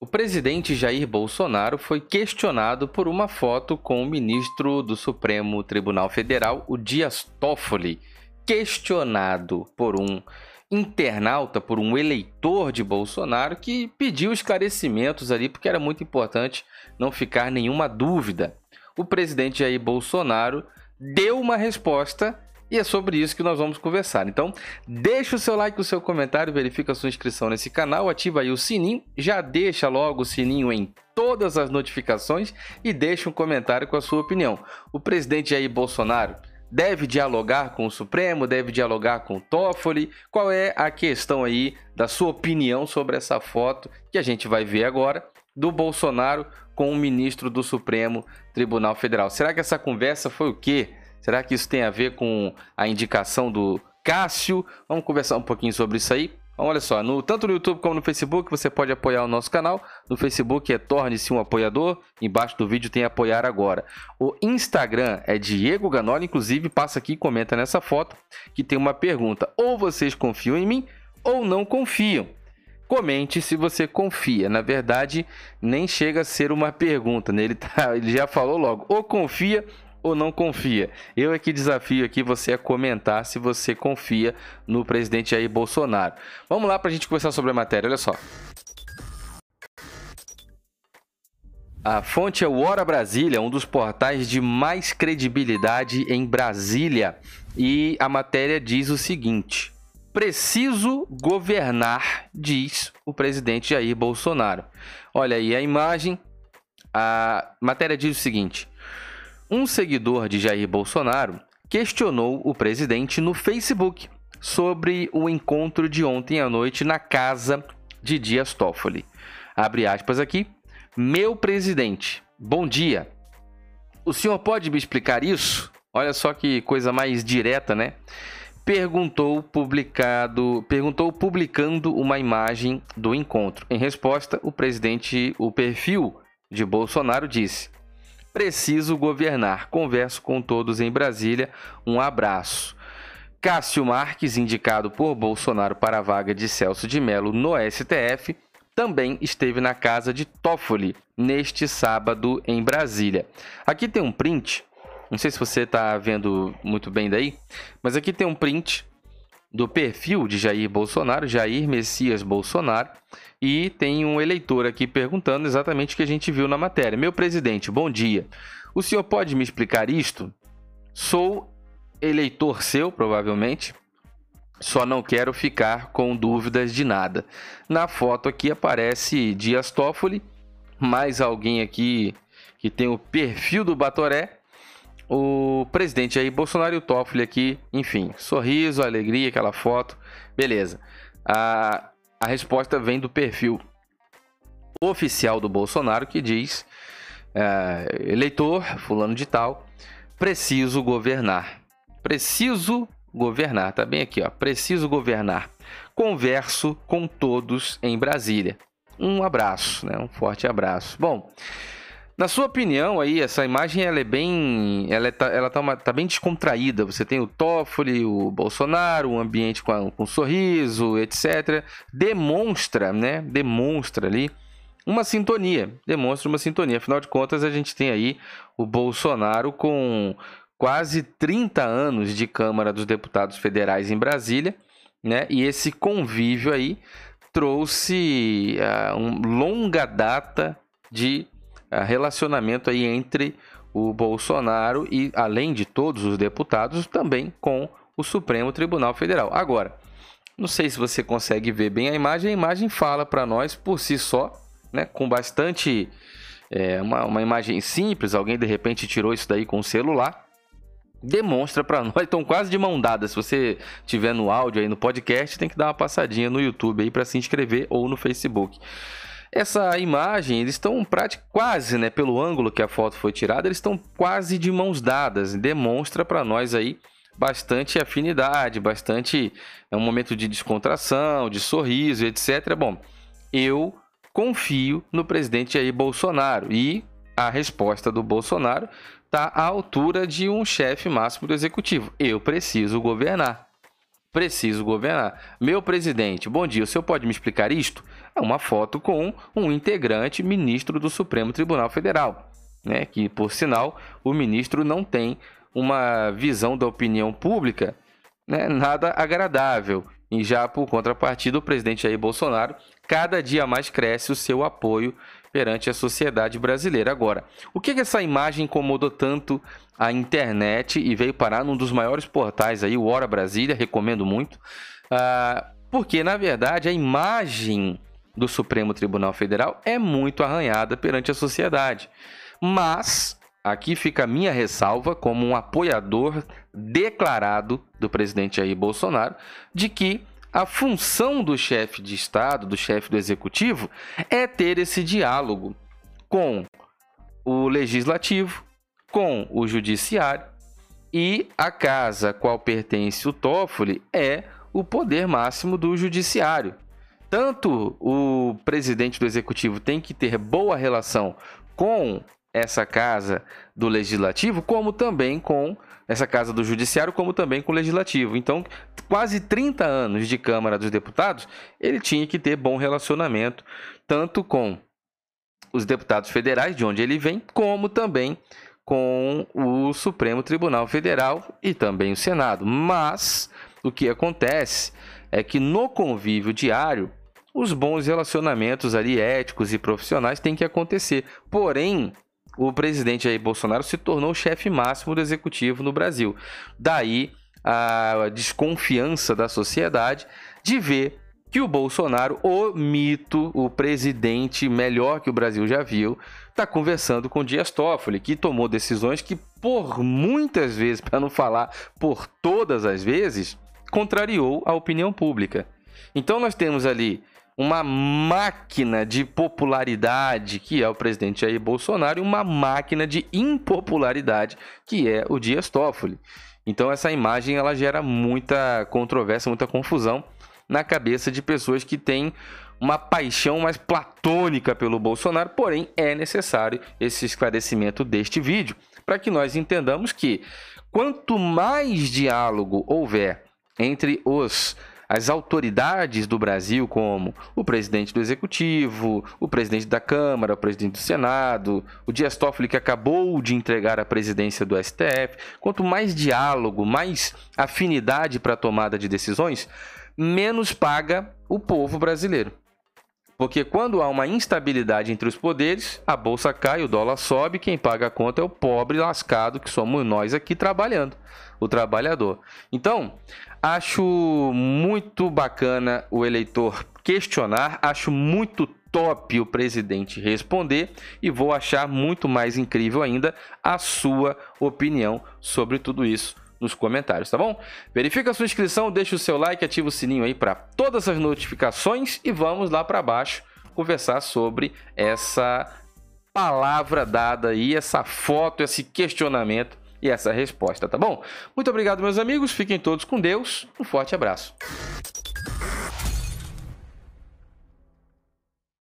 O presidente Jair Bolsonaro foi questionado por uma foto com o ministro do Supremo Tribunal Federal, o Dias Toffoli. Questionado por um internauta, por um eleitor de Bolsonaro que pediu esclarecimentos ali, porque era muito importante não ficar nenhuma dúvida. O presidente Jair Bolsonaro deu uma resposta e é sobre isso que nós vamos conversar. Então, deixa o seu like, o seu comentário, verifica a sua inscrição nesse canal, ativa aí o sininho, já deixa logo o sininho em todas as notificações e deixa um comentário com a sua opinião. O presidente Jair Bolsonaro deve dialogar com o Supremo, deve dialogar com o Toffoli? Qual é a questão aí da sua opinião sobre essa foto que a gente vai ver agora do Bolsonaro com o ministro do Supremo Tribunal Federal? Será que essa conversa foi o quê? Será que isso tem a ver com a indicação do Cássio? Vamos conversar um pouquinho sobre isso aí. Então, olha só, no, tanto no YouTube como no Facebook você pode apoiar o nosso canal. No Facebook é Torne-se um Apoiador. Embaixo do vídeo tem Apoiar Agora. O Instagram é Diego Ganoli. Inclusive, passa aqui e comenta nessa foto que tem uma pergunta. Ou vocês confiam em mim ou não confiam. Comente se você confia. Na verdade, nem chega a ser uma pergunta. Né? Ele, tá, ele já falou logo. Ou confia ou não confia? Eu é que desafio aqui você a comentar se você confia no presidente Jair Bolsonaro. Vamos lá para a gente conversar sobre a matéria, olha só. A fonte é o Hora Brasília, um dos portais de mais credibilidade em Brasília. E a matéria diz o seguinte: Preciso governar, diz o presidente Jair Bolsonaro. Olha aí a imagem. A matéria diz o seguinte: um seguidor de Jair Bolsonaro questionou o presidente no Facebook sobre o encontro de ontem à noite na casa de Dias Toffoli. Abre aspas aqui. Meu presidente, bom dia. O senhor pode me explicar isso? Olha só que coisa mais direta, né? Perguntou publicado, perguntou publicando uma imagem do encontro. Em resposta, o presidente, o perfil de Bolsonaro disse: Preciso governar. Converso com todos em Brasília. Um abraço. Cássio Marques, indicado por Bolsonaro para a vaga de Celso de Mello no STF, também esteve na casa de Toffoli neste sábado em Brasília. Aqui tem um print, não sei se você está vendo muito bem daí, mas aqui tem um print do perfil de Jair Bolsonaro, Jair Messias Bolsonaro, e tem um eleitor aqui perguntando exatamente o que a gente viu na matéria. Meu presidente, bom dia. O senhor pode me explicar isto? Sou eleitor seu, provavelmente. Só não quero ficar com dúvidas de nada. Na foto aqui aparece Dias Toffoli, mais alguém aqui que tem o perfil do Batoré, o presidente Jair Bolsonaro e o Toffoli aqui, enfim, sorriso, alegria, aquela foto, beleza. A, a resposta vem do perfil oficial do Bolsonaro que diz: é, eleitor, fulano de tal, preciso governar. Preciso governar, tá bem aqui, ó. Preciso governar. Converso com todos em Brasília. Um abraço, né? Um forte abraço. Bom, na sua opinião aí, essa imagem ela é bem, ela, é, tá, ela tá, uma, tá bem descontraída. Você tem o Toffoli, o Bolsonaro, um ambiente com, a, com um sorriso, etc. Demonstra, né? Demonstra ali uma sintonia, demonstra uma sintonia. Afinal de contas, a gente tem aí o Bolsonaro com quase 30 anos de Câmara dos Deputados Federais em Brasília, né? E esse convívio aí trouxe uh, um longa data de relacionamento aí entre o Bolsonaro e, além de todos os deputados, também com o Supremo Tribunal Federal. Agora, não sei se você consegue ver bem a imagem, a imagem fala para nós por si só, né, com bastante. É, uma, uma imagem simples, alguém de repente tirou isso daí com o celular, demonstra para nós, estão quase de mão dada. Se você tiver no áudio aí no podcast, tem que dar uma passadinha no YouTube aí para se inscrever ou no Facebook. Essa imagem, eles estão quase, né, pelo ângulo que a foto foi tirada, eles estão quase de mãos dadas. Demonstra para nós aí bastante afinidade, bastante é um momento de descontração, de sorriso, etc. Bom, eu confio no presidente Jair Bolsonaro e a resposta do Bolsonaro está à altura de um chefe máximo do executivo. Eu preciso governar. Preciso governar. Meu presidente, bom dia. O senhor pode me explicar isto? É uma foto com um integrante ministro do Supremo Tribunal Federal, né? Que por sinal o ministro não tem uma visão da opinião pública, né? Nada agradável. E já por contrapartida, o presidente Jair Bolsonaro cada dia mais cresce o seu apoio perante a sociedade brasileira. Agora, o que, que essa imagem incomodou tanto a internet e veio parar num dos maiores portais aí, o Hora Brasília, recomendo muito, uh, porque na verdade a imagem do Supremo Tribunal Federal é muito arranhada perante a sociedade. Mas aqui fica a minha ressalva como um apoiador declarado do presidente Jair Bolsonaro de que a função do chefe de Estado, do chefe do executivo, é ter esse diálogo com o legislativo, com o judiciário e a casa a qual pertence o Toffoli é o poder máximo do judiciário. Tanto o presidente do executivo tem que ter boa relação com essa casa do legislativo, como também com essa casa do judiciário, como também com o legislativo. Então, quase 30 anos de Câmara dos Deputados, ele tinha que ter bom relacionamento tanto com os deputados federais, de onde ele vem, como também com o Supremo Tribunal Federal e também o Senado. Mas o que acontece é que no convívio diário, os bons relacionamentos ali éticos e profissionais têm que acontecer. Porém, o presidente Jair Bolsonaro se tornou o chefe máximo do executivo no Brasil. Daí a desconfiança da sociedade de ver que o Bolsonaro, o mito, o presidente melhor que o Brasil já viu, está conversando com Dias Toffoli, que tomou decisões que, por muitas vezes, para não falar por todas as vezes, contrariou a opinião pública. Então nós temos ali uma máquina de popularidade, que é o presidente Jair Bolsonaro, e uma máquina de impopularidade, que é o Dias Toffoli. Então essa imagem ela gera muita controvérsia, muita confusão na cabeça de pessoas que têm uma paixão mais platônica pelo Bolsonaro, porém é necessário esse esclarecimento deste vídeo para que nós entendamos que quanto mais diálogo houver entre os as autoridades do Brasil, como o presidente do Executivo, o presidente da Câmara, o presidente do Senado, o Dias Toffoli que acabou de entregar a presidência do STF, quanto mais diálogo, mais afinidade para a tomada de decisões, menos paga o povo brasileiro. Porque quando há uma instabilidade entre os poderes, a bolsa cai, o dólar sobe, quem paga a conta é o pobre lascado que somos nós aqui trabalhando, o trabalhador. Então, acho muito bacana o eleitor questionar, acho muito top o presidente responder e vou achar muito mais incrível ainda a sua opinião sobre tudo isso nos comentários, tá bom? Verifica a sua inscrição, deixa o seu like, ativa o sininho aí para todas as notificações e vamos lá para baixo conversar sobre essa palavra dada aí, essa foto, esse questionamento e essa resposta, tá bom? Muito obrigado, meus amigos. Fiquem todos com Deus. Um forte abraço.